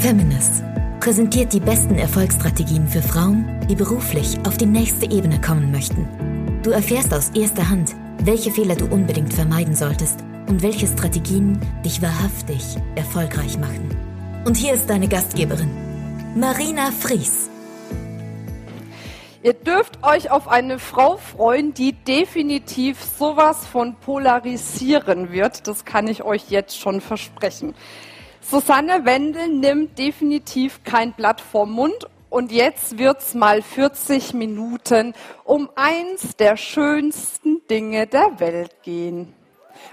Feminist präsentiert die besten Erfolgsstrategien für Frauen, die beruflich auf die nächste Ebene kommen möchten. Du erfährst aus erster Hand, welche Fehler du unbedingt vermeiden solltest und welche Strategien dich wahrhaftig erfolgreich machen. Und hier ist deine Gastgeberin, Marina Fries. Ihr dürft euch auf eine Frau freuen, die definitiv sowas von polarisieren wird. Das kann ich euch jetzt schon versprechen. Susanne Wendel nimmt definitiv kein Blatt vom Mund und jetzt wird's mal 40 Minuten um eins der schönsten Dinge der Welt gehen.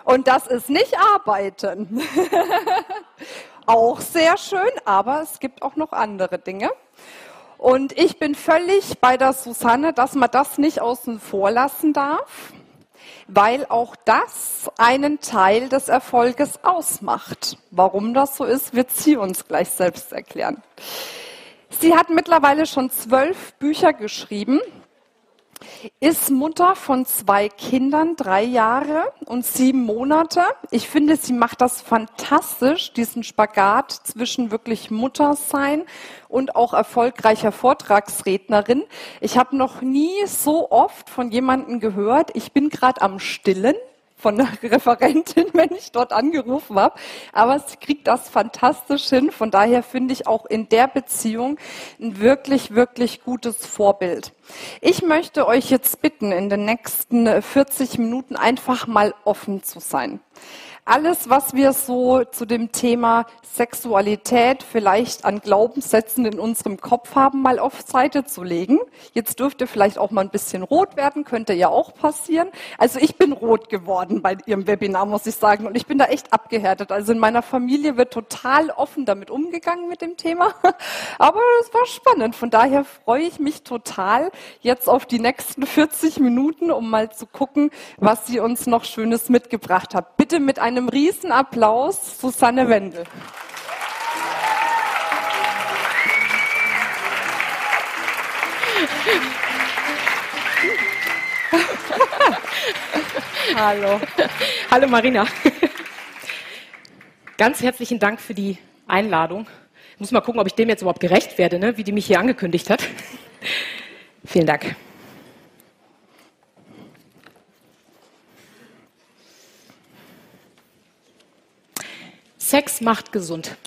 Und das ist nicht arbeiten. auch sehr schön, aber es gibt auch noch andere Dinge. Und ich bin völlig bei der Susanne, dass man das nicht außen vor lassen darf, weil auch das einen Teil des Erfolges ausmacht. Warum das so ist, wird sie uns gleich selbst erklären. Sie hat mittlerweile schon zwölf Bücher geschrieben ist Mutter von zwei Kindern, drei Jahre und sieben Monate. Ich finde, sie macht das fantastisch, diesen Spagat zwischen wirklich Muttersein und auch erfolgreicher Vortragsrednerin. Ich habe noch nie so oft von jemandem gehört, ich bin gerade am Stillen von der Referentin, wenn ich dort angerufen habe. Aber sie kriegt das fantastisch hin. Von daher finde ich auch in der Beziehung ein wirklich, wirklich gutes Vorbild. Ich möchte euch jetzt bitten, in den nächsten 40 Minuten einfach mal offen zu sein alles, was wir so zu dem Thema Sexualität vielleicht an Glaubenssätzen in unserem Kopf haben, mal auf Seite zu legen. Jetzt dürft ihr vielleicht auch mal ein bisschen rot werden, könnte ja auch passieren. Also ich bin rot geworden bei Ihrem Webinar, muss ich sagen. Und ich bin da echt abgehärtet. Also in meiner Familie wird total offen damit umgegangen mit dem Thema. Aber es war spannend. Von daher freue ich mich total jetzt auf die nächsten 40 Minuten, um mal zu gucken, was sie uns noch Schönes mitgebracht hat. Bitte mit einem einem Riesenapplaus Susanne Wendel. Hallo. Hallo Marina. Ganz herzlichen Dank für die Einladung. Ich muss mal gucken, ob ich dem jetzt überhaupt gerecht werde, ne? wie die mich hier angekündigt hat. Vielen Dank. Sex macht gesund.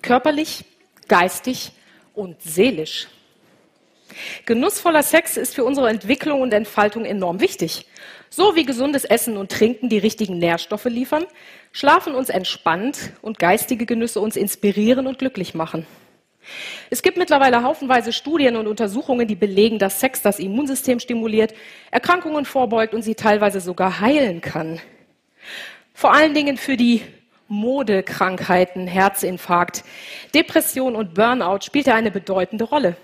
Körperlich, geistig und seelisch. Genussvoller Sex ist für unsere Entwicklung und Entfaltung enorm wichtig. So wie gesundes Essen und Trinken die richtigen Nährstoffe liefern, Schlafen uns entspannt und geistige Genüsse uns inspirieren und glücklich machen. Es gibt mittlerweile haufenweise Studien und Untersuchungen, die belegen, dass Sex das Immunsystem stimuliert, Erkrankungen vorbeugt und sie teilweise sogar heilen kann. Vor allen Dingen für die Modekrankheiten, Herzinfarkt, Depression und Burnout spielt er eine bedeutende Rolle.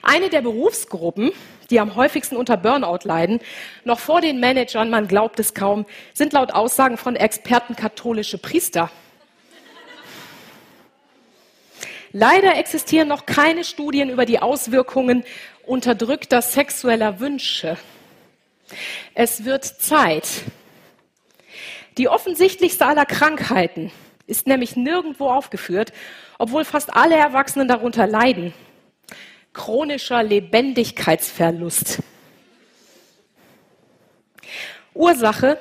Eine der Berufsgruppen, die am häufigsten unter Burnout leiden, noch vor den Managern, man glaubt es kaum, sind laut Aussagen von Experten katholische Priester. Leider existieren noch keine Studien über die Auswirkungen unterdrückter sexueller Wünsche. Es wird Zeit, die offensichtlichste aller Krankheiten ist nämlich nirgendwo aufgeführt, obwohl fast alle Erwachsenen darunter leiden. Chronischer Lebendigkeitsverlust. Ursache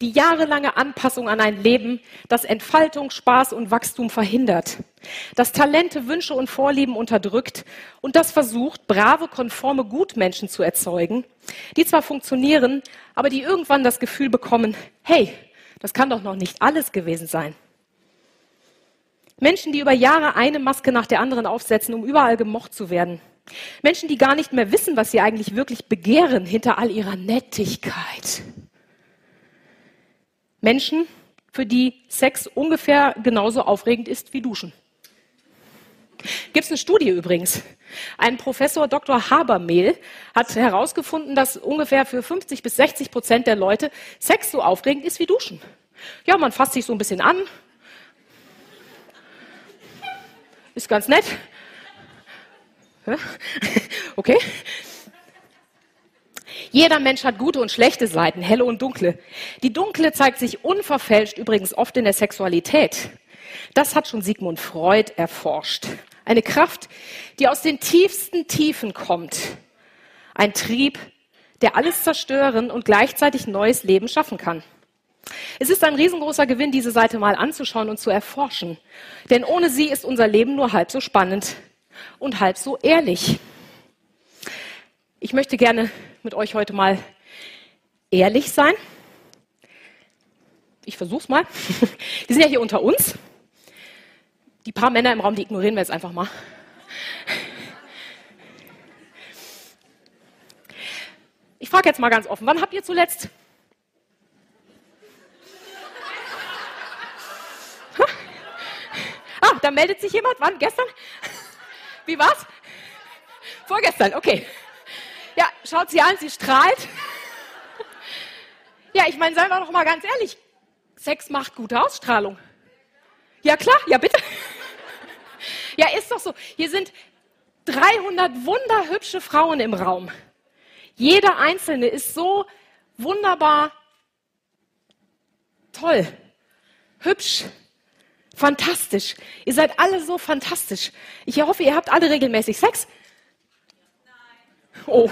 die jahrelange Anpassung an ein Leben, das Entfaltung, Spaß und Wachstum verhindert, das Talente, Wünsche und Vorlieben unterdrückt und das versucht, brave, konforme Gutmenschen zu erzeugen, die zwar funktionieren, aber die irgendwann das Gefühl bekommen, hey, das kann doch noch nicht alles gewesen sein. Menschen, die über Jahre eine Maske nach der anderen aufsetzen, um überall gemocht zu werden. Menschen, die gar nicht mehr wissen, was sie eigentlich wirklich begehren hinter all ihrer Nettigkeit. Menschen, für die Sex ungefähr genauso aufregend ist wie Duschen. Gibt es eine Studie übrigens. Ein Professor Dr. Habermehl hat herausgefunden, dass ungefähr für 50 bis 60 Prozent der Leute Sex so aufregend ist wie Duschen. Ja, man fasst sich so ein bisschen an. Ist ganz nett. Okay. Jeder Mensch hat gute und schlechte Seiten, helle und dunkle. Die dunkle zeigt sich unverfälscht übrigens oft in der Sexualität. Das hat schon Sigmund Freud erforscht. Eine Kraft, die aus den tiefsten Tiefen kommt. Ein Trieb, der alles zerstören und gleichzeitig neues Leben schaffen kann. Es ist ein riesengroßer Gewinn, diese Seite mal anzuschauen und zu erforschen. Denn ohne sie ist unser Leben nur halb so spannend und halb so ehrlich. Ich möchte gerne mit euch heute mal ehrlich sein. Ich versuch's mal. Die sind ja hier unter uns. Die paar Männer im Raum, die ignorieren wir jetzt einfach mal. Ich frage jetzt mal ganz offen, wann habt ihr zuletzt da meldet sich jemand. Wann? Gestern? Wie war's? Vorgestern, okay. Ja, schaut sie an, sie strahlt. Ja, ich meine, seien wir doch mal ganz ehrlich. Sex macht gute Ausstrahlung. Ja, klar, ja, bitte. Ja, ist doch so. Hier sind 300 wunderhübsche Frauen im Raum. Jede einzelne ist so wunderbar toll, hübsch, fantastisch. Ihr seid alle so fantastisch. Ich hoffe, ihr habt alle regelmäßig Sex. Oh.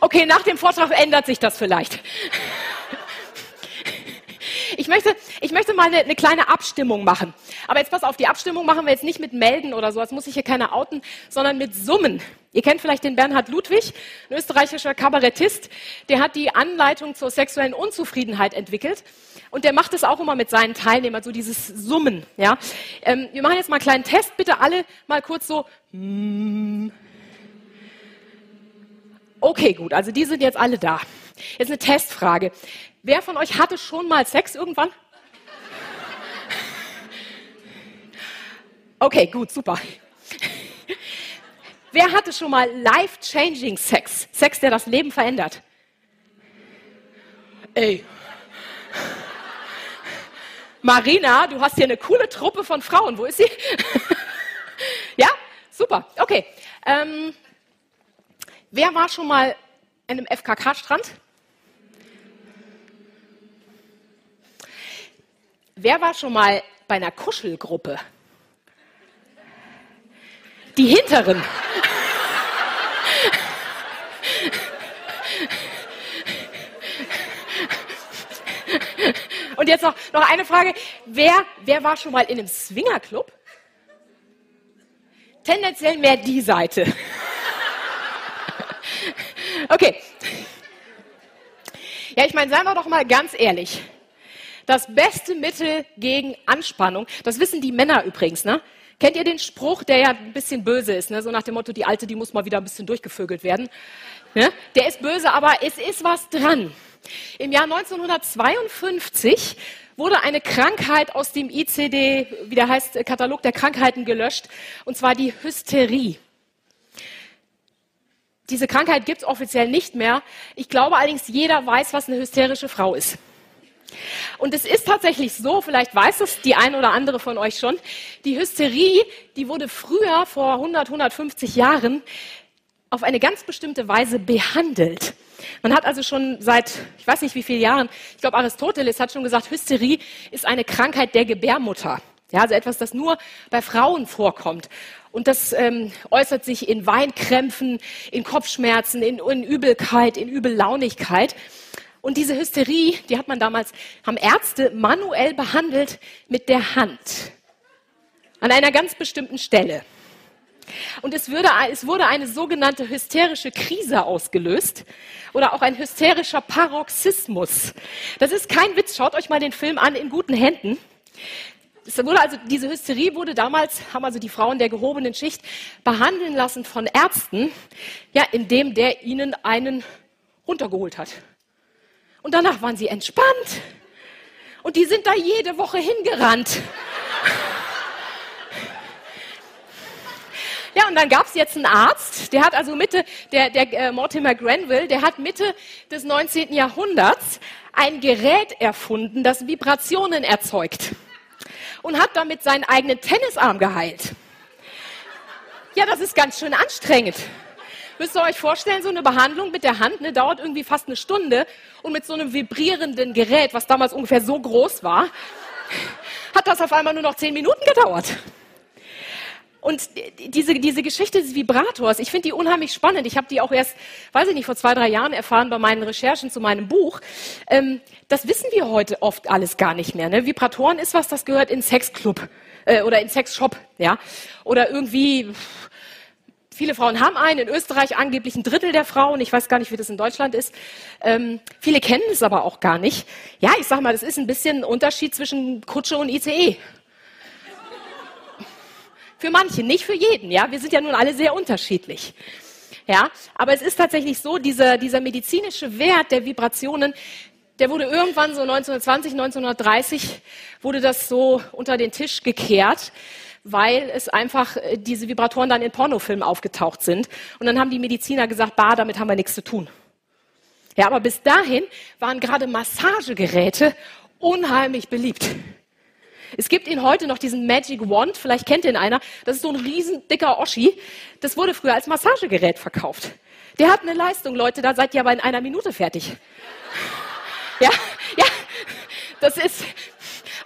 Okay, nach dem Vortrag ändert sich das vielleicht. Ich möchte, ich möchte mal eine, eine, kleine Abstimmung machen. Aber jetzt pass auf, die Abstimmung machen wir jetzt nicht mit Melden oder so, als muss ich hier keiner outen, sondern mit Summen. Ihr kennt vielleicht den Bernhard Ludwig, ein österreichischer Kabarettist, der hat die Anleitung zur sexuellen Unzufriedenheit entwickelt. Und der macht es auch immer mit seinen Teilnehmern, so dieses Summen. Ja? Ähm, wir machen jetzt mal einen kleinen Test. Bitte alle mal kurz so. Okay, gut. Also die sind jetzt alle da. Jetzt eine Testfrage. Wer von euch hatte schon mal Sex irgendwann? Okay, gut, super. Wer hatte schon mal life-changing Sex? Sex, der das Leben verändert? Ey. Marina, du hast hier eine coole Truppe von Frauen. Wo ist sie? ja, super. Okay. Ähm, wer war schon mal an einem FKK-Strand? Wer war schon mal bei einer Kuschelgruppe? Die hinteren. Und jetzt noch, noch eine Frage. Wer, wer war schon mal in einem Swingerclub? Tendenziell mehr die Seite. Okay. Ja, ich meine, seien wir doch mal ganz ehrlich das beste Mittel gegen Anspannung. Das wissen die Männer übrigens, ne? Kennt ihr den Spruch, der ja ein bisschen böse ist, ne? so nach dem Motto, die Alte, die muss mal wieder ein bisschen durchgevögelt werden. Ne? Der ist böse, aber es ist was dran. Im Jahr 1952 wurde eine Krankheit aus dem ICD, wie der heißt, Katalog der Krankheiten gelöscht, und zwar die Hysterie. Diese Krankheit gibt es offiziell nicht mehr. Ich glaube allerdings, jeder weiß, was eine hysterische Frau ist. Und es ist tatsächlich so, vielleicht weiß es die ein oder andere von euch schon, die Hysterie, die wurde früher, vor 100, 150 Jahren, auf eine ganz bestimmte Weise behandelt. Man hat also schon seit, ich weiß nicht wie vielen Jahren, ich glaube Aristoteles hat schon gesagt, Hysterie ist eine Krankheit der Gebärmutter. Ja, also etwas, das nur bei Frauen vorkommt. Und das ähm, äußert sich in Weinkrämpfen, in Kopfschmerzen, in, in Übelkeit, in Übellaunigkeit. Und diese Hysterie, die hat man damals, haben Ärzte manuell behandelt mit der Hand. An einer ganz bestimmten Stelle. Und es, würde, es wurde eine sogenannte hysterische Krise ausgelöst oder auch ein hysterischer Paroxysmus. Das ist kein Witz. Schaut euch mal den Film an in guten Händen. Es wurde also, diese Hysterie wurde damals, haben also die Frauen der gehobenen Schicht behandeln lassen von Ärzten, ja, indem der ihnen einen runtergeholt hat. Und danach waren sie entspannt. Und die sind da jede Woche hingerannt. Ja, und dann gab es jetzt einen Arzt, der hat also Mitte, der, der äh, Mortimer Granville, der hat Mitte des 19. Jahrhunderts ein Gerät erfunden, das Vibrationen erzeugt. Und hat damit seinen eigenen Tennisarm geheilt. Ja, das ist ganz schön anstrengend. Müsst ihr euch vorstellen, so eine Behandlung mit der Hand ne, dauert irgendwie fast eine Stunde und mit so einem vibrierenden Gerät, was damals ungefähr so groß war, hat das auf einmal nur noch zehn Minuten gedauert. Und diese, diese Geschichte des Vibrators, ich finde die unheimlich spannend. Ich habe die auch erst, weiß ich nicht, vor zwei, drei Jahren erfahren bei meinen Recherchen zu meinem Buch. Ähm, das wissen wir heute oft alles gar nicht mehr. Ne? Vibratoren ist was, das gehört in Sexclub äh, oder in Sexshop, ja, oder irgendwie. Viele Frauen haben einen, in Österreich angeblich ein Drittel der Frauen. Ich weiß gar nicht, wie das in Deutschland ist. Ähm, viele kennen es aber auch gar nicht. Ja, ich sag mal, das ist ein bisschen ein Unterschied zwischen Kutsche und ICE. Für manche, nicht für jeden, ja. Wir sind ja nun alle sehr unterschiedlich. Ja, aber es ist tatsächlich so, dieser, dieser medizinische Wert der Vibrationen, der wurde irgendwann so 1920, 1930, wurde das so unter den Tisch gekehrt, weil es einfach äh, diese Vibratoren dann in Pornofilmen aufgetaucht sind. Und dann haben die Mediziner gesagt, bah, damit haben wir nichts zu tun. Ja, aber bis dahin waren gerade Massagegeräte unheimlich beliebt. Es gibt ihn heute noch diesen Magic Wand, vielleicht kennt ihn einer. Das ist so ein riesen dicker Oschi. Das wurde früher als Massagegerät verkauft. Der hat eine Leistung, Leute, da seid ihr aber in einer Minute fertig. Ja, ja, das ist.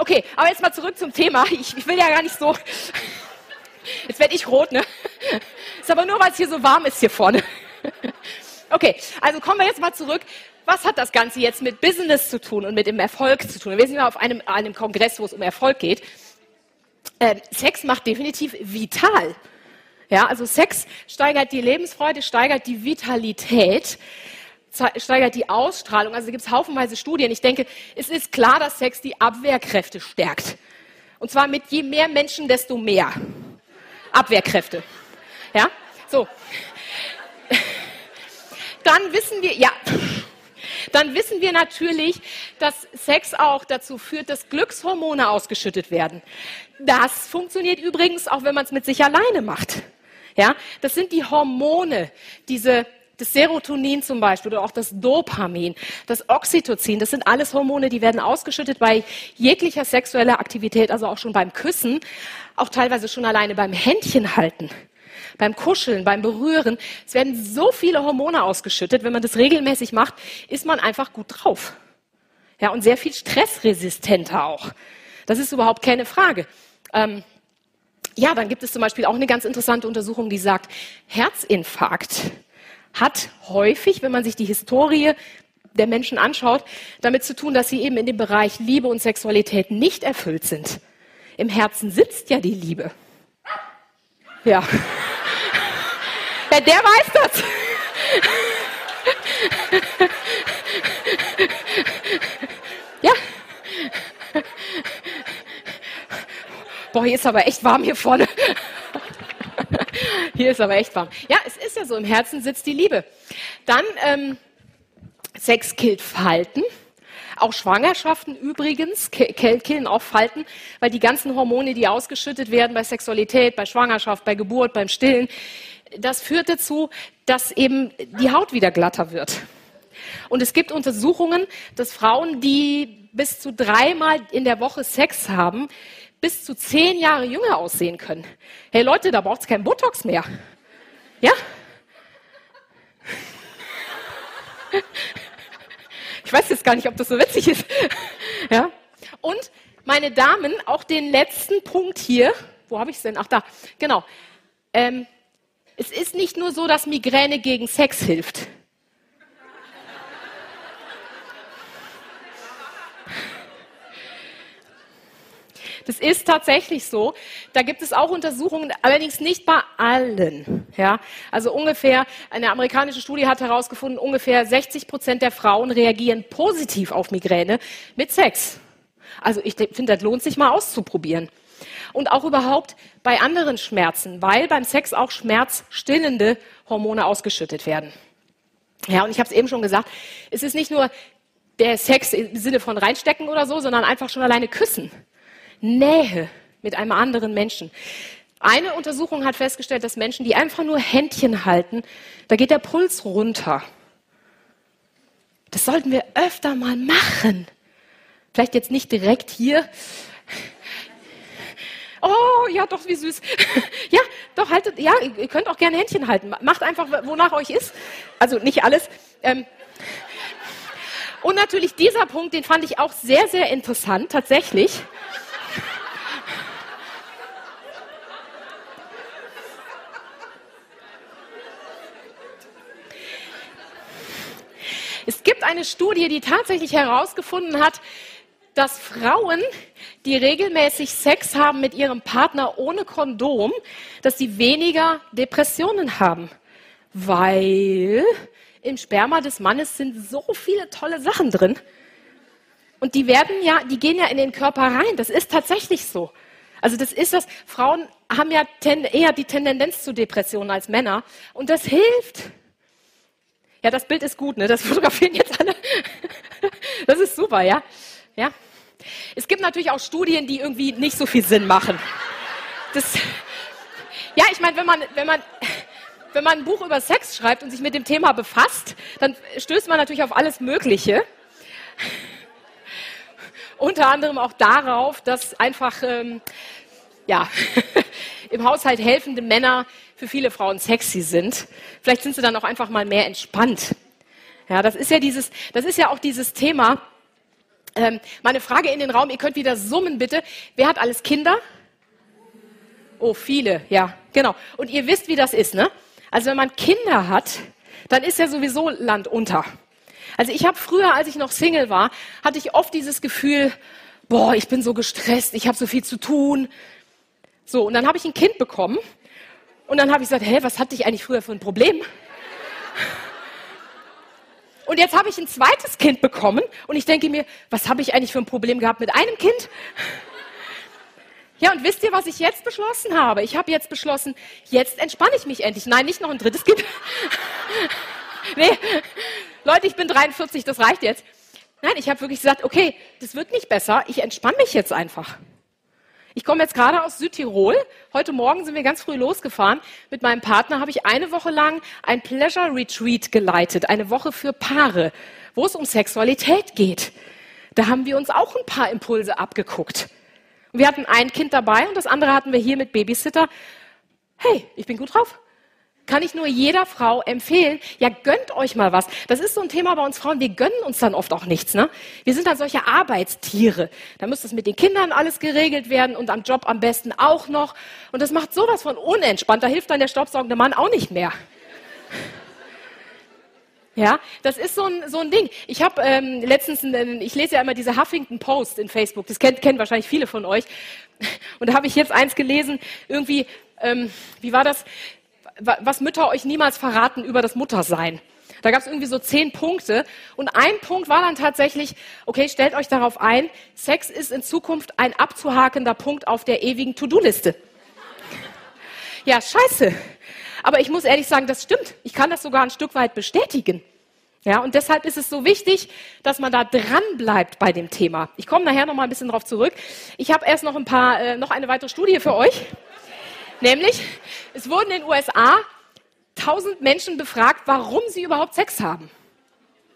Okay, aber jetzt mal zurück zum Thema. Ich, ich will ja gar nicht so. Jetzt werde ich rot, ne? Ist aber nur, weil es hier so warm ist hier vorne. Okay, also kommen wir jetzt mal zurück was hat das Ganze jetzt mit Business zu tun und mit dem Erfolg zu tun? Wir sind ja auf einem, einem Kongress, wo es um Erfolg geht. Äh, Sex macht definitiv vital. Ja, also Sex steigert die Lebensfreude, steigert die Vitalität, steigert die Ausstrahlung. Also gibt es haufenweise Studien. Ich denke, es ist klar, dass Sex die Abwehrkräfte stärkt. Und zwar mit je mehr Menschen, desto mehr Abwehrkräfte. Ja, so. Dann wissen wir, ja, dann wissen wir natürlich, dass Sex auch dazu führt, dass Glückshormone ausgeschüttet werden. Das funktioniert übrigens auch, wenn man es mit sich alleine macht. Ja, das sind die Hormone, diese das Serotonin zum Beispiel oder auch das Dopamin, das Oxytocin, das sind alles Hormone, die werden ausgeschüttet bei jeglicher sexueller Aktivität, also auch schon beim Küssen, auch teilweise schon alleine beim Händchen halten beim Kuscheln, beim Berühren. Es werden so viele Hormone ausgeschüttet. Wenn man das regelmäßig macht, ist man einfach gut drauf. Ja, und sehr viel stressresistenter auch. Das ist überhaupt keine Frage. Ähm, ja, dann gibt es zum Beispiel auch eine ganz interessante Untersuchung, die sagt, Herzinfarkt hat häufig, wenn man sich die Historie der Menschen anschaut, damit zu tun, dass sie eben in dem Bereich Liebe und Sexualität nicht erfüllt sind. Im Herzen sitzt ja die Liebe. Ja. Ja, der weiß das. Ja. Boah, hier ist aber echt warm hier vorne. Hier ist aber echt warm. Ja, es ist ja so, im Herzen sitzt die Liebe. Dann, ähm, Sex killt Falten. Auch Schwangerschaften übrigens killen auch Falten, weil die ganzen Hormone, die ausgeschüttet werden bei Sexualität, bei Schwangerschaft, bei Geburt, beim Stillen, das führt dazu, dass eben die Haut wieder glatter wird. Und es gibt Untersuchungen, dass Frauen, die bis zu dreimal in der Woche Sex haben, bis zu zehn Jahre jünger aussehen können. Hey Leute, da braucht es kein Botox mehr. Ja? Ich weiß jetzt gar nicht, ob das so witzig ist. Ja? Und meine Damen, auch den letzten Punkt hier, wo habe ich es denn? Ach da, genau. Ähm, es ist nicht nur so, dass Migräne gegen Sex hilft. Das ist tatsächlich so. Da gibt es auch Untersuchungen, allerdings nicht bei allen. Ja, also ungefähr, eine amerikanische Studie hat herausgefunden, ungefähr 60 Prozent der Frauen reagieren positiv auf Migräne mit Sex. Also ich finde, das lohnt sich mal auszuprobieren und auch überhaupt bei anderen Schmerzen, weil beim Sex auch schmerzstillende Hormone ausgeschüttet werden. Ja, und ich habe es eben schon gesagt, es ist nicht nur der Sex im Sinne von reinstecken oder so, sondern einfach schon alleine küssen. Nähe mit einem anderen Menschen. Eine Untersuchung hat festgestellt, dass Menschen, die einfach nur Händchen halten, da geht der Puls runter. Das sollten wir öfter mal machen. Vielleicht jetzt nicht direkt hier, Oh, ja, doch, wie süß. ja, doch, haltet, ja, ihr könnt auch gerne Händchen halten. Macht einfach, wonach euch ist. Also nicht alles. Ähm, und natürlich dieser Punkt, den fand ich auch sehr, sehr interessant, tatsächlich. Es gibt eine Studie, die tatsächlich herausgefunden hat, dass Frauen, die regelmäßig Sex haben mit ihrem Partner ohne Kondom, dass sie weniger Depressionen haben. Weil im Sperma des Mannes sind so viele tolle Sachen drin. Und die werden ja, die gehen ja in den Körper rein. Das ist tatsächlich so. Also das ist das, Frauen haben ja eher die Tendenz zu Depressionen als Männer. Und das hilft. Ja, das Bild ist gut, ne? Das fotografieren jetzt alle. Das ist super, ja? Ja? Es gibt natürlich auch Studien, die irgendwie nicht so viel Sinn machen. Das, ja, ich meine, wenn man, wenn man, wenn man ein Buch über Sex schreibt und sich mit dem Thema befasst, dann stößt man natürlich auf alles Mögliche. Unter anderem auch darauf, dass einfach ähm, ja, im Haushalt helfende Männer für viele Frauen sexy sind. Vielleicht sind sie dann auch einfach mal mehr entspannt. Ja, das ist ja dieses, das ist ja auch dieses Thema. Ähm, meine Frage in den Raum, ihr könnt wieder summen bitte. Wer hat alles Kinder? Oh, viele, ja, genau. Und ihr wisst, wie das ist, ne? Also wenn man Kinder hat, dann ist ja sowieso Land unter. Also ich habe früher, als ich noch Single war, hatte ich oft dieses Gefühl, boah, ich bin so gestresst, ich habe so viel zu tun. So, und dann habe ich ein Kind bekommen und dann habe ich gesagt, hä, was hatte ich eigentlich früher für ein Problem? Und jetzt habe ich ein zweites Kind bekommen und ich denke mir, was habe ich eigentlich für ein Problem gehabt mit einem Kind? Ja, und wisst ihr, was ich jetzt beschlossen habe? Ich habe jetzt beschlossen, jetzt entspanne ich mich endlich. Nein, nicht noch ein drittes Kind. nee, Leute, ich bin 43, das reicht jetzt. Nein, ich habe wirklich gesagt, okay, das wird nicht besser, ich entspanne mich jetzt einfach. Ich komme jetzt gerade aus Südtirol. Heute Morgen sind wir ganz früh losgefahren. Mit meinem Partner habe ich eine Woche lang ein Pleasure Retreat geleitet, eine Woche für Paare, wo es um Sexualität geht. Da haben wir uns auch ein paar Impulse abgeguckt. Wir hatten ein Kind dabei und das andere hatten wir hier mit Babysitter. Hey, ich bin gut drauf. Kann ich nur jeder Frau empfehlen, ja, gönnt euch mal was. Das ist so ein Thema bei uns Frauen, wir gönnen uns dann oft auch nichts. Ne? Wir sind dann solche Arbeitstiere. Da muss das mit den Kindern alles geregelt werden und am Job am besten auch noch. Und das macht sowas von unentspannt. Da hilft dann der staubsaugende Mann auch nicht mehr. Ja, das ist so ein, so ein Ding. Ich habe ähm, letztens, ein, ich lese ja immer diese Huffington Post in Facebook, das kennt, kennen wahrscheinlich viele von euch. Und da habe ich jetzt eins gelesen, irgendwie, ähm, wie war das, was Mütter euch niemals verraten über das Muttersein. Da gab es irgendwie so zehn Punkte. Und ein Punkt war dann tatsächlich, okay, stellt euch darauf ein, Sex ist in Zukunft ein abzuhakender Punkt auf der ewigen To-Do-Liste. Ja, scheiße. Aber ich muss ehrlich sagen, das stimmt. Ich kann das sogar ein Stück weit bestätigen. Ja, und deshalb ist es so wichtig, dass man da dran bleibt bei dem Thema. Ich komme nachher noch mal ein bisschen drauf zurück. Ich habe erst noch ein paar, äh, noch eine weitere Studie für euch. Nämlich, es wurden in den USA tausend Menschen befragt, warum sie überhaupt Sex haben.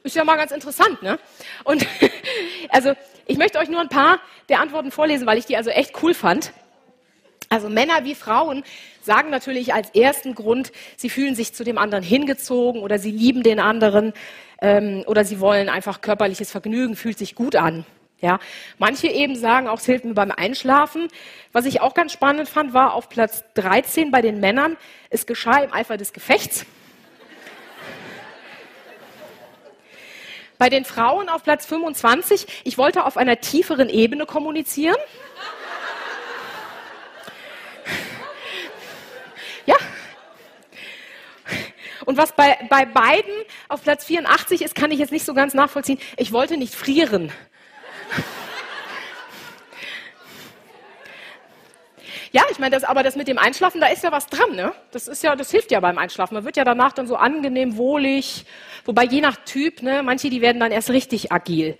Ist ja mal ganz interessant, ne? Und also, ich möchte euch nur ein paar der Antworten vorlesen, weil ich die also echt cool fand. Also Männer wie Frauen sagen natürlich als ersten Grund, sie fühlen sich zu dem anderen hingezogen oder sie lieben den anderen ähm, oder sie wollen einfach körperliches Vergnügen, fühlt sich gut an. Ja, manche eben sagen auch, es hilft mir beim Einschlafen. Was ich auch ganz spannend fand, war auf Platz 13 bei den Männern, es geschah im Eifer des Gefechts. Bei den Frauen auf Platz 25, ich wollte auf einer tieferen Ebene kommunizieren. Ja. Und was bei, bei beiden auf Platz 84 ist, kann ich jetzt nicht so ganz nachvollziehen. Ich wollte nicht frieren. Ja, ich meine, das, aber das mit dem Einschlafen, da ist ja was dran, ne? Das ist ja, das hilft ja beim Einschlafen. Man wird ja danach dann so angenehm, wohlig. Wobei je nach Typ, ne, manche, die werden dann erst richtig agil.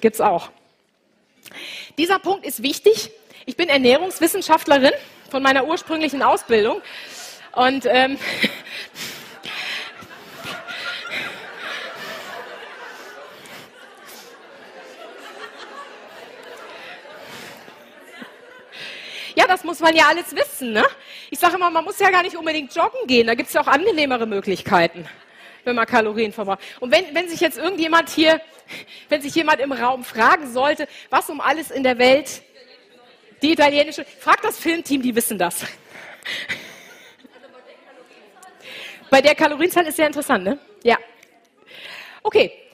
Gibt's auch. Dieser Punkt ist wichtig. Ich bin Ernährungswissenschaftlerin von meiner ursprünglichen Ausbildung. Und ähm, ja, das muss man ja alles wissen. Ne? Ich sage immer, man muss ja gar nicht unbedingt joggen gehen. Da gibt es ja auch angenehmere Möglichkeiten, wenn man Kalorien verbraucht. Und wenn, wenn sich jetzt irgendjemand hier, wenn sich jemand im Raum fragen sollte, was um alles in der Welt die italienische, fragt das Filmteam, die wissen das. Bei der Kalorienzahl ist sehr interessant, ne? Ja. Okay,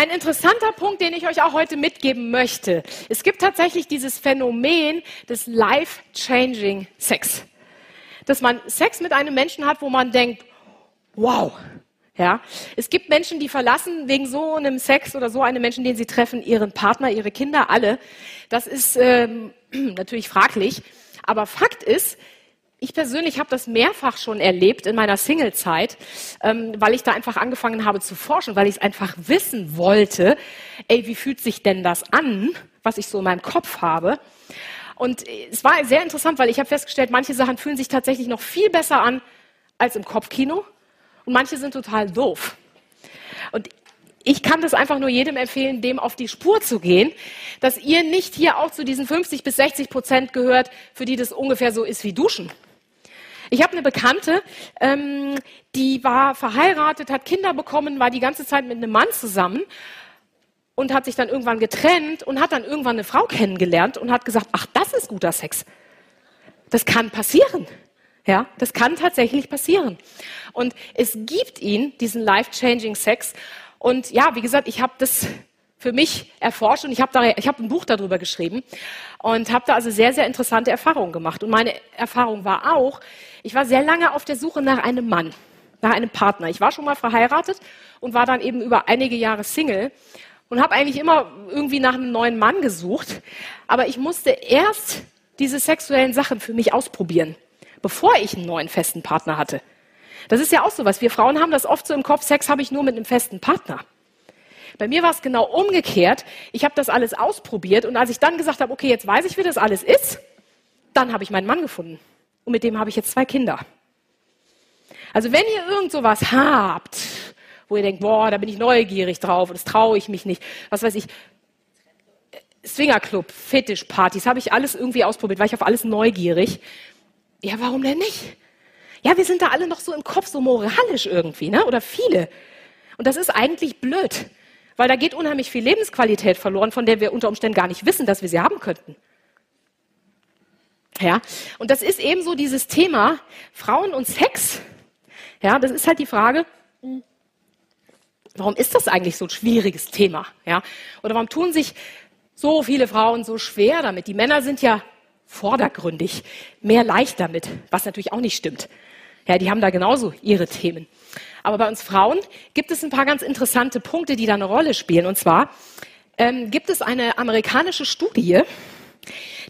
ein interessanter Punkt, den ich euch auch heute mitgeben möchte. Es gibt tatsächlich dieses Phänomen des life-changing Sex. Dass man Sex mit einem Menschen hat, wo man denkt, wow. Ja, es gibt Menschen, die verlassen wegen so einem Sex oder so einem Menschen, den sie treffen, ihren Partner, ihre Kinder, alle. Das ist ähm, natürlich fraglich. Aber Fakt ist, ich persönlich habe das mehrfach schon erlebt in meiner Single-Zeit, ähm, weil ich da einfach angefangen habe zu forschen, weil ich es einfach wissen wollte, ey, wie fühlt sich denn das an, was ich so in meinem Kopf habe. Und es war sehr interessant, weil ich habe festgestellt, manche Sachen fühlen sich tatsächlich noch viel besser an als im Kopfkino und manche sind total doof. Und ich kann das einfach nur jedem empfehlen, dem auf die Spur zu gehen, dass ihr nicht hier auch zu diesen 50 bis 60 Prozent gehört, für die das ungefähr so ist wie Duschen. Ich habe eine Bekannte, ähm, die war verheiratet, hat Kinder bekommen, war die ganze Zeit mit einem Mann zusammen und hat sich dann irgendwann getrennt und hat dann irgendwann eine Frau kennengelernt und hat gesagt, ach, das ist guter Sex. Das kann passieren. Ja, das kann tatsächlich passieren. Und es gibt ihn, diesen life-changing Sex. Und ja, wie gesagt, ich habe das für mich erforscht und ich habe hab ein Buch darüber geschrieben und habe da also sehr, sehr interessante Erfahrungen gemacht. Und meine Erfahrung war auch, ich war sehr lange auf der Suche nach einem Mann, nach einem Partner. Ich war schon mal verheiratet und war dann eben über einige Jahre Single und habe eigentlich immer irgendwie nach einem neuen Mann gesucht. Aber ich musste erst diese sexuellen Sachen für mich ausprobieren, bevor ich einen neuen festen Partner hatte. Das ist ja auch so was. Wir Frauen haben das oft so im Kopf, Sex habe ich nur mit einem festen Partner. Bei mir war es genau umgekehrt. Ich habe das alles ausprobiert und als ich dann gesagt habe, okay, jetzt weiß ich, wie das alles ist, dann habe ich meinen Mann gefunden. Und mit dem habe ich jetzt zwei Kinder. Also wenn ihr irgend sowas habt, wo ihr denkt, boah, da bin ich neugierig drauf und das traue ich mich nicht, was weiß ich, Swingerclub, Fetischpartys, habe ich alles irgendwie ausprobiert, war ich auf alles neugierig. Ja, warum denn nicht? Ja, wir sind da alle noch so im Kopf, so moralisch irgendwie, ne? Oder viele. Und das ist eigentlich blöd. Weil da geht unheimlich viel Lebensqualität verloren, von der wir unter Umständen gar nicht wissen, dass wir sie haben könnten. Ja, und das ist eben so dieses Thema Frauen und Sex. Ja, das ist halt die Frage, warum ist das eigentlich so ein schwieriges Thema? Ja, oder warum tun sich so viele Frauen so schwer damit? Die Männer sind ja vordergründig mehr leicht damit, was natürlich auch nicht stimmt. Ja, die haben da genauso ihre Themen. Aber bei uns Frauen gibt es ein paar ganz interessante Punkte, die da eine Rolle spielen. Und zwar ähm, gibt es eine amerikanische Studie,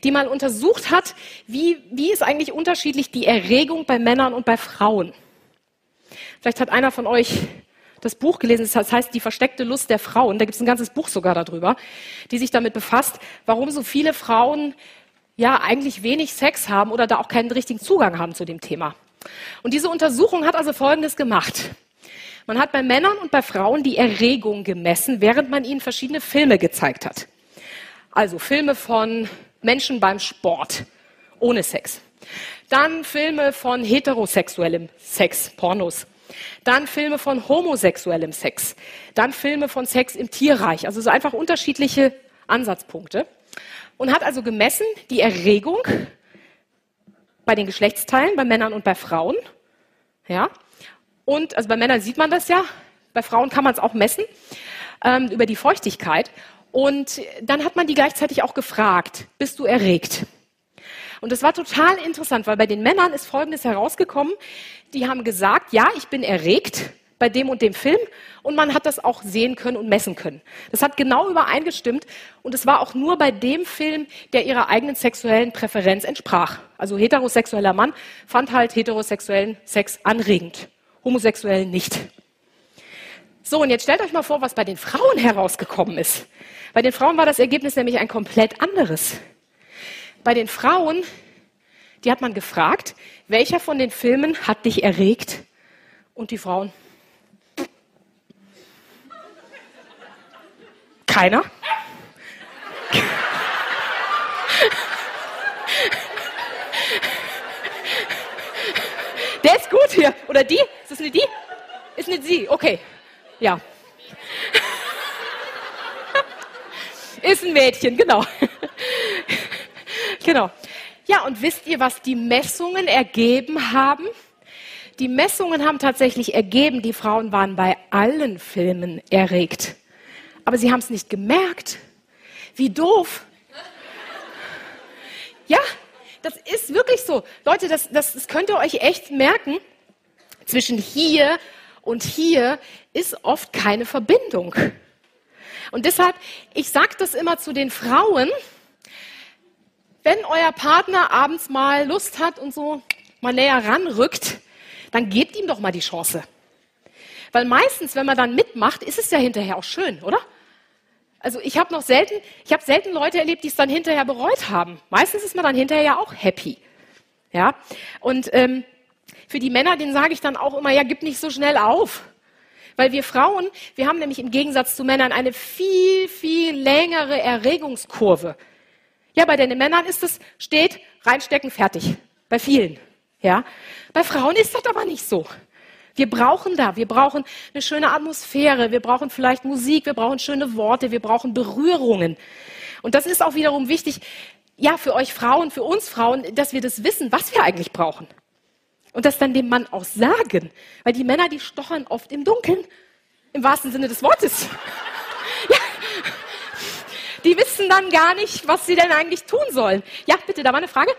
die mal untersucht hat, wie, wie ist eigentlich unterschiedlich die Erregung bei Männern und bei Frauen. Vielleicht hat einer von euch das Buch gelesen, das heißt Die versteckte Lust der Frauen. Da gibt es ein ganzes Buch sogar darüber, die sich damit befasst, warum so viele Frauen ja eigentlich wenig Sex haben oder da auch keinen richtigen Zugang haben zu dem Thema. Und diese Untersuchung hat also Folgendes gemacht. Man hat bei Männern und bei Frauen die Erregung gemessen, während man ihnen verschiedene Filme gezeigt hat. Also Filme von Menschen beim Sport, ohne Sex. Dann Filme von heterosexuellem Sex, Pornos. Dann Filme von homosexuellem Sex. Dann Filme von Sex im Tierreich. Also so einfach unterschiedliche Ansatzpunkte. Und hat also gemessen die Erregung bei den Geschlechtsteilen, bei Männern und bei Frauen. Ja. Und also bei Männern sieht man das ja, bei Frauen kann man es auch messen ähm, über die Feuchtigkeit. Und dann hat man die gleichzeitig auch gefragt, bist du erregt? Und das war total interessant, weil bei den Männern ist Folgendes herausgekommen. Die haben gesagt, ja, ich bin erregt bei dem und dem Film und man hat das auch sehen können und messen können. Das hat genau übereingestimmt und es war auch nur bei dem Film, der ihrer eigenen sexuellen Präferenz entsprach. Also heterosexueller Mann fand halt heterosexuellen Sex anregend, homosexuell nicht. So, und jetzt stellt euch mal vor, was bei den Frauen herausgekommen ist. Bei den Frauen war das Ergebnis nämlich ein komplett anderes. Bei den Frauen, die hat man gefragt, welcher von den Filmen hat dich erregt? Und die Frauen, Keiner? Der ist gut hier. Oder die? Ist das nicht die? Ist nicht sie. Okay. Ja. Ist ein Mädchen, genau. genau. Ja, und wisst ihr, was die Messungen ergeben haben? Die Messungen haben tatsächlich ergeben, die Frauen waren bei allen Filmen erregt. Aber sie haben es nicht gemerkt. Wie doof. Ja, das ist wirklich so. Leute, das, das, das könnt ihr euch echt merken. Zwischen hier und hier ist oft keine Verbindung. Und deshalb, ich sage das immer zu den Frauen, wenn euer Partner abends mal Lust hat und so mal näher ranrückt, dann gebt ihm doch mal die Chance. Weil meistens, wenn man dann mitmacht, ist es ja hinterher auch schön, oder? Also ich habe noch selten, ich habe selten Leute erlebt, die es dann hinterher bereut haben. Meistens ist man dann hinterher ja auch happy. Ja. Und ähm, für die Männer, denen sage ich dann auch immer, ja, gib nicht so schnell auf. Weil wir Frauen, wir haben nämlich im Gegensatz zu Männern eine viel, viel längere Erregungskurve. Ja, bei den Männern ist es, steht, reinstecken, fertig. Bei vielen. Ja. Bei Frauen ist das aber nicht so. Wir brauchen da, wir brauchen eine schöne Atmosphäre, wir brauchen vielleicht Musik, wir brauchen schöne Worte, wir brauchen Berührungen. Und das ist auch wiederum wichtig, ja, für euch Frauen, für uns Frauen, dass wir das wissen, was wir eigentlich brauchen. Und das dann dem Mann auch sagen. Weil die Männer, die stochern oft im Dunkeln. Im wahrsten Sinne des Wortes. ja. Die wissen dann gar nicht, was sie denn eigentlich tun sollen. Ja, bitte, da war eine Frage.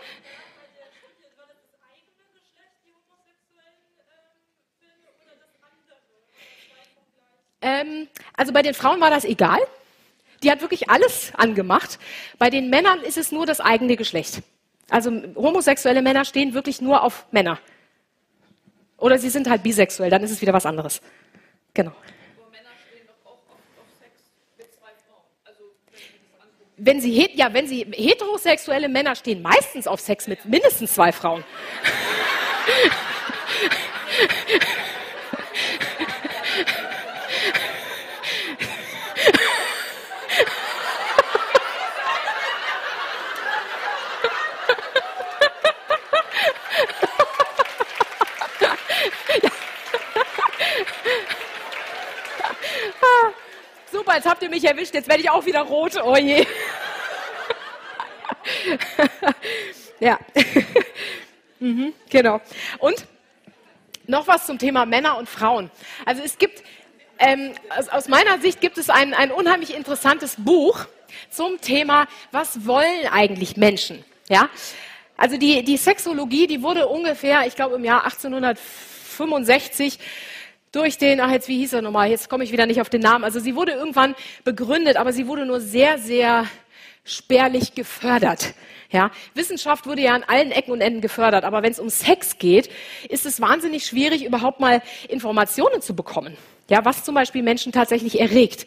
Ähm, also bei den Frauen war das egal. Die hat wirklich alles angemacht. Bei den Männern ist es nur das eigene Geschlecht. Also homosexuelle Männer stehen wirklich nur auf Männer. Oder sie sind halt bisexuell, dann ist es wieder was anderes. Genau. wenn sie, ja, wenn sie heterosexuelle Männer stehen meistens auf Sex mit mindestens zwei Frauen. Super, jetzt habt ihr mich erwischt, jetzt werde ich auch wieder rot. Oh je. ja. mhm, genau. Und noch was zum Thema Männer und Frauen. Also es gibt, ähm, aus, meiner Sicht gibt es ein, ein unheimlich interessantes Buch zum Thema, was wollen eigentlich Menschen? Ja? Also die, die Sexologie, die wurde ungefähr, ich glaube im Jahr 1865 durch den, ach jetzt, wie hieß er nochmal, jetzt komme ich wieder nicht auf den Namen. Also sie wurde irgendwann begründet, aber sie wurde nur sehr, sehr spärlich gefördert. Ja, Wissenschaft wurde ja an allen Ecken und Enden gefördert, aber wenn es um Sex geht, ist es wahnsinnig schwierig, überhaupt mal Informationen zu bekommen. Ja, was zum Beispiel Menschen tatsächlich erregt.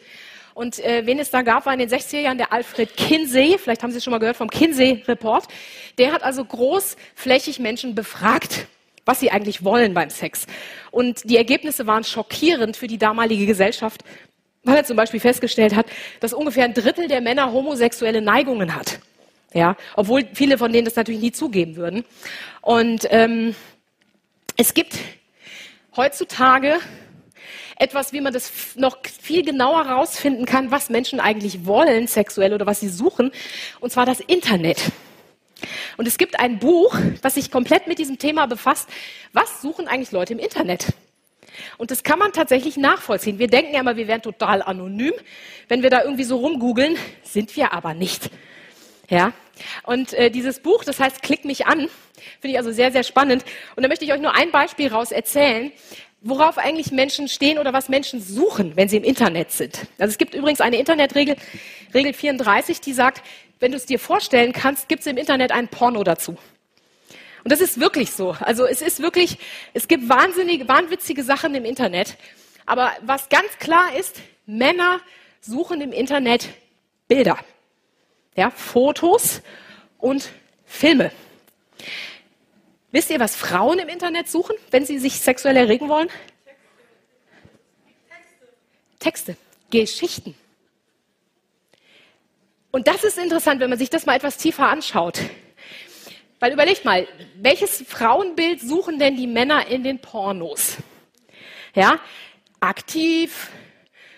Und äh, wen es da gab, war in den 60er Jahren der Alfred Kinsey. Vielleicht haben Sie es schon mal gehört vom Kinsey-Report. Der hat also großflächig Menschen befragt was sie eigentlich wollen beim Sex. Und die Ergebnisse waren schockierend für die damalige Gesellschaft, weil er zum Beispiel festgestellt hat, dass ungefähr ein Drittel der Männer homosexuelle Neigungen hat. Ja, obwohl viele von denen das natürlich nie zugeben würden. Und ähm, es gibt heutzutage etwas, wie man das noch viel genauer herausfinden kann, was Menschen eigentlich wollen sexuell oder was sie suchen, und zwar das Internet. Und es gibt ein Buch, das sich komplett mit diesem Thema befasst. Was suchen eigentlich Leute im Internet? Und das kann man tatsächlich nachvollziehen. Wir denken ja immer, wir wären total anonym. Wenn wir da irgendwie so rumgoogeln, sind wir aber nicht. Ja. Und äh, dieses Buch, das heißt Klick mich an, finde ich also sehr, sehr spannend. Und da möchte ich euch nur ein Beispiel raus erzählen, worauf eigentlich Menschen stehen oder was Menschen suchen, wenn sie im Internet sind. Also es gibt übrigens eine Internetregel, Regel 34, die sagt, wenn du es dir vorstellen kannst, gibt es im Internet ein Porno dazu. Und das ist wirklich so. Also es ist wirklich, es gibt wahnsinnige, wahnwitzige Sachen im Internet. Aber was ganz klar ist, Männer suchen im Internet Bilder. Ja, Fotos und Filme. Wisst ihr, was Frauen im Internet suchen, wenn sie sich sexuell erregen wollen? Texte, Geschichten. Und das ist interessant, wenn man sich das mal etwas tiefer anschaut. Weil überlegt mal, welches Frauenbild suchen denn die Männer in den Pornos? Ja, aktiv,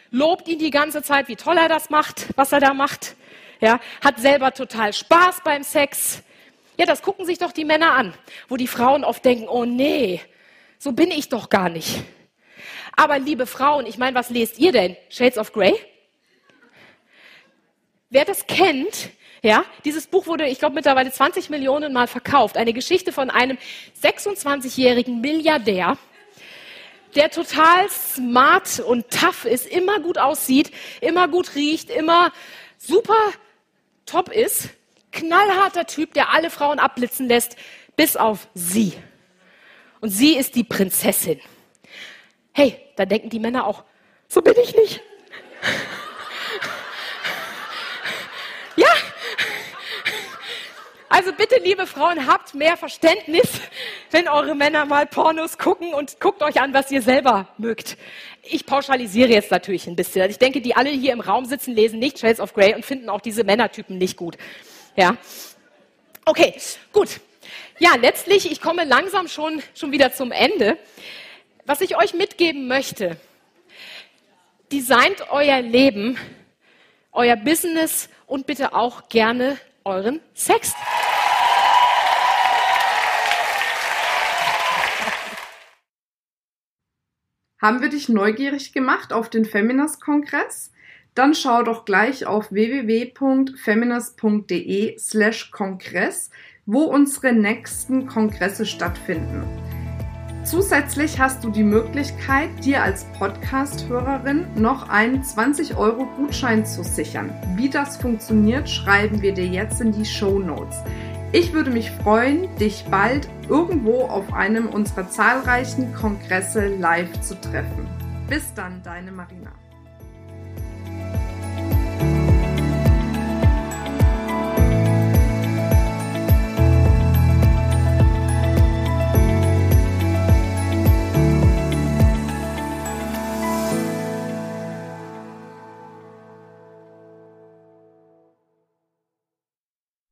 lobt ihn die ganze Zeit, wie toll er das macht, was er da macht. Ja, hat selber total Spaß beim Sex. Ja, das gucken sich doch die Männer an, wo die Frauen oft denken, oh nee, so bin ich doch gar nicht. Aber liebe Frauen, ich meine, was lest ihr denn? Shades of Grey? Wer das kennt, ja, dieses Buch wurde, ich glaube, mittlerweile 20 Millionen Mal verkauft. Eine Geschichte von einem 26-jährigen Milliardär, der total smart und tough ist, immer gut aussieht, immer gut riecht, immer super top ist. Knallharter Typ, der alle Frauen abblitzen lässt, bis auf sie. Und sie ist die Prinzessin. Hey, da denken die Männer auch, so bin ich nicht. Also bitte, liebe Frauen, habt mehr Verständnis, wenn eure Männer mal Pornos gucken und guckt euch an, was ihr selber mögt. Ich pauschalisiere jetzt natürlich ein bisschen. Ich denke, die alle hier im Raum sitzen, lesen nicht Shades of Grey und finden auch diese Männertypen nicht gut. Ja. Okay, gut. Ja, letztlich, ich komme langsam schon, schon wieder zum Ende. Was ich euch mitgeben möchte, designt euer Leben, euer Business und bitte auch gerne euren Sex. Haben wir dich neugierig gemacht auf den Feminist-Kongress? Dann schau doch gleich auf www.feminist.de slash Kongress, wo unsere nächsten Kongresse stattfinden. Zusätzlich hast du die Möglichkeit, dir als Podcast-Hörerin noch einen 20-Euro-Gutschein zu sichern. Wie das funktioniert, schreiben wir dir jetzt in die Show Notes. Ich würde mich freuen, dich bald irgendwo auf einem unserer zahlreichen Kongresse live zu treffen. Bis dann, deine Marina.